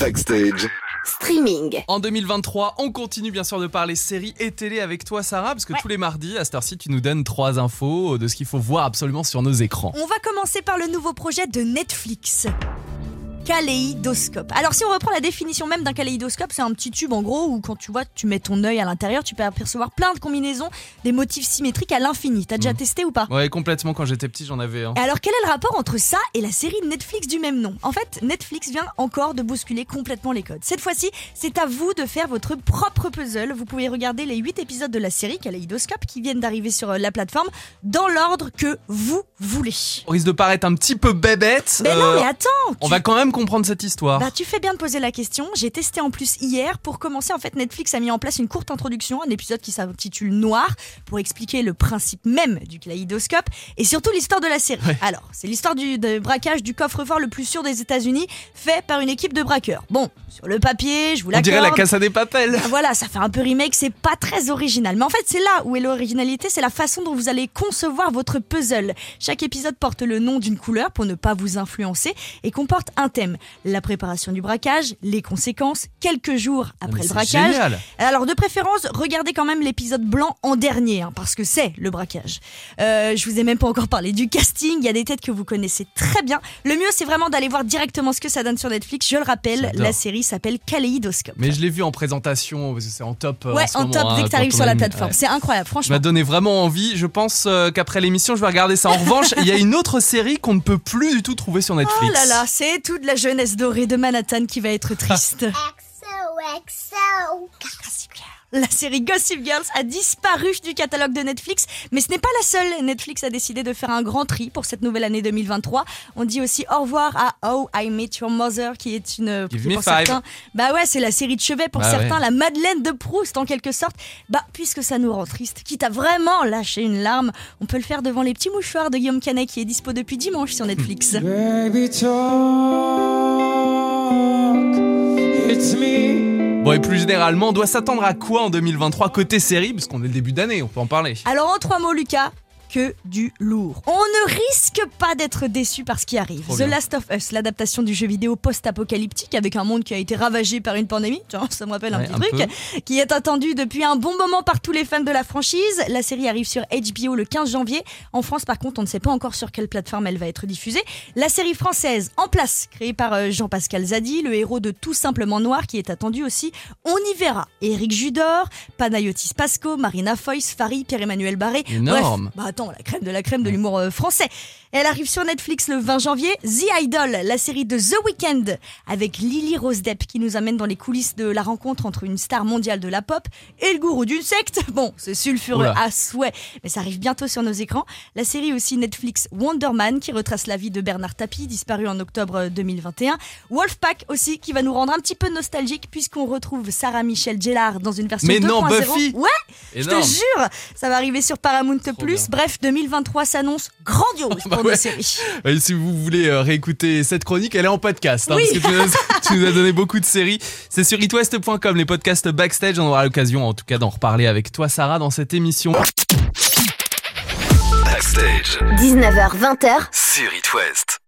Backstage. Streaming. En 2023, on continue bien sûr de parler séries et télé avec toi Sarah, parce que tous les mardis à cette heure-ci, tu nous donnes trois infos de ce qu'il faut voir absolument sur nos écrans. On va commencer par le nouveau projet de Netflix. Kaléidoscope. Alors si on reprend la définition même d'un kaléidoscope, c'est un petit tube en gros où quand tu vois, tu mets ton œil à l'intérieur, tu peux apercevoir plein de combinaisons, des motifs symétriques à l'infini. T'as déjà Mhm. testé ou pas? Ouais, complètement, quand j'étais petit, j'en avais un. Et alors quel est le rapport entre ça et la série Netflix du même nom? En fait, Netflix vient encore de bousculer complètement les codes. Cette fois-ci, c'est à vous de faire votre propre puzzle. Vous pouvez regarder les 8 épisodes de la série Kaléidoscope qui viennent d'arriver sur euh, la plateforme dans l'ordre que vous voulez. On risque de paraître un petit peu bébête. Mais non, euh, mais attends on tu- va quand même comprendre cette histoire. Bah, tu fais bien de poser la question. J'ai testé en plus hier. Pour commencer, en fait, Netflix a mis en place une courte introduction, un épisode qui s'intitule Noir, pour expliquer le principe même du kaléidoscope et surtout l'histoire de la série. Ouais. Alors, c'est l'histoire du de braquage du coffre-fort le plus sûr des États-Unis, fait par une équipe de braqueurs. Bon, sur le papier, je vous on l'accorde. dirait la Casa des Papels. Ah, Voilà, ça fait un peu remake, c'est pas très original. Mais en fait, c'est là où est l'originalité, c'est la façon dont vous allez concevoir votre puzzle. Chaque épisode porte le nom d'une couleur pour ne pas vous influencer et comporte un thème. La préparation du braquage, les conséquences, quelques jours après Mais le braquage. Génial. Alors de préférence, regardez quand même l'épisode blanc en dernier, hein, parce que c'est le braquage. Euh, je vous ai même pas encore parlé du casting, il y a des têtes que vous connaissez très bien. Le mieux, c'est vraiment d'aller voir directement ce que ça donne sur Netflix. Je le rappelle, la série s'appelle Kaléidoscope. Mais je l'ai vu en présentation, parce que c'est en top. euh, Ouais, en moment, top hein, dès que quand t'arrives on sur la plateforme. ouais. C'est incroyable, Ça franchement. m'a donné vraiment envie. Je pense euh, qu'après l'émission, je vais regarder ça. En revanche, il y a une autre série qu'on ne peut plus du tout trouver sur Netflix. Oh là là, c'est toute la jeunesse dorée de Manhattan qui va être triste. La série Gossip Girls a disparu du catalogue de Netflix, mais ce n'est pas la seule. Netflix a décidé de faire un grand tri pour cette nouvelle année 2023. On dit aussi au revoir à Oh I Met Your Mother, qui est une Give qui me pour five. certains, bah ouais, c'est la série de chevet pour Bah certains, ouais. la Madeleine de Proust en quelque sorte. Bah puisque ça nous rend triste, quitte à vraiment lâcher une larme, on peut le faire devant les petits mouchoirs de Guillaume Canet qui est dispo depuis dimanche sur Netflix. Baby talk, it's me. Bon, et plus généralement, on doit s'attendre à quoi en 2023 côté série? Parce qu'on est le début d'année, on peut en parler. Alors en trois mots, Lucas, que du lourd. On ne risque pas d'être déçu par ce qui arrive. Trop The bien. Last of Us, l'adaptation du jeu vidéo post-apocalyptique avec un monde qui a été ravagé par une pandémie, ça me rappelle un petit un truc, qui est attendu depuis un bon moment par tous les fans de la franchise. La série arrive sur HBO le 15 janvier. En France, par contre, on ne sait pas encore sur quelle plateforme elle va être diffusée. La série française En place, créée par euh, Jean-Pascal Zadi, le héros de Tout simplement Noir, qui est attendu aussi. On y verra Éric Judor, Panayotis Pasco, Marina Foïs, Farid, Pierre-Emmanuel Barré. Énorme. Bref, bah la crème de la crème de l'humour euh, français. Elle arrive sur Netflix le 20 janvier. The Idol, la série de The Weeknd, avec Lily Rose Depp qui nous amène dans les coulisses de la rencontre entre une star mondiale de la pop et le gourou d'une secte. Bon, c'est sulfureux Oula. à souhait, mais ça arrive bientôt sur nos écrans. La série aussi Netflix Wonder Man qui retrace la vie de Bernard Tapie, disparu en octobre 2021. Wolfpack aussi qui va nous rendre un petit peu nostalgique puisqu'on retrouve Sarah Michelle Gellar dans une version Mais 2.0. non, Buffy Ouais, je te jure, ça va arriver sur Paramount Plus. bien. Bref, 2023 s'annonce grandiose pour Bah nos ouais. séries. Et si vous voulez euh, réécouter cette chronique, elle est en podcast. hein, Oui. Parce que tu nous, as, tu nous as donné beaucoup de séries. C'est sur itwest.com, les podcasts backstage. On aura l'occasion, en tout cas, d'en reparler avec toi, Sarah, dans cette émission. Backstage. 19h-20h, Sur It West.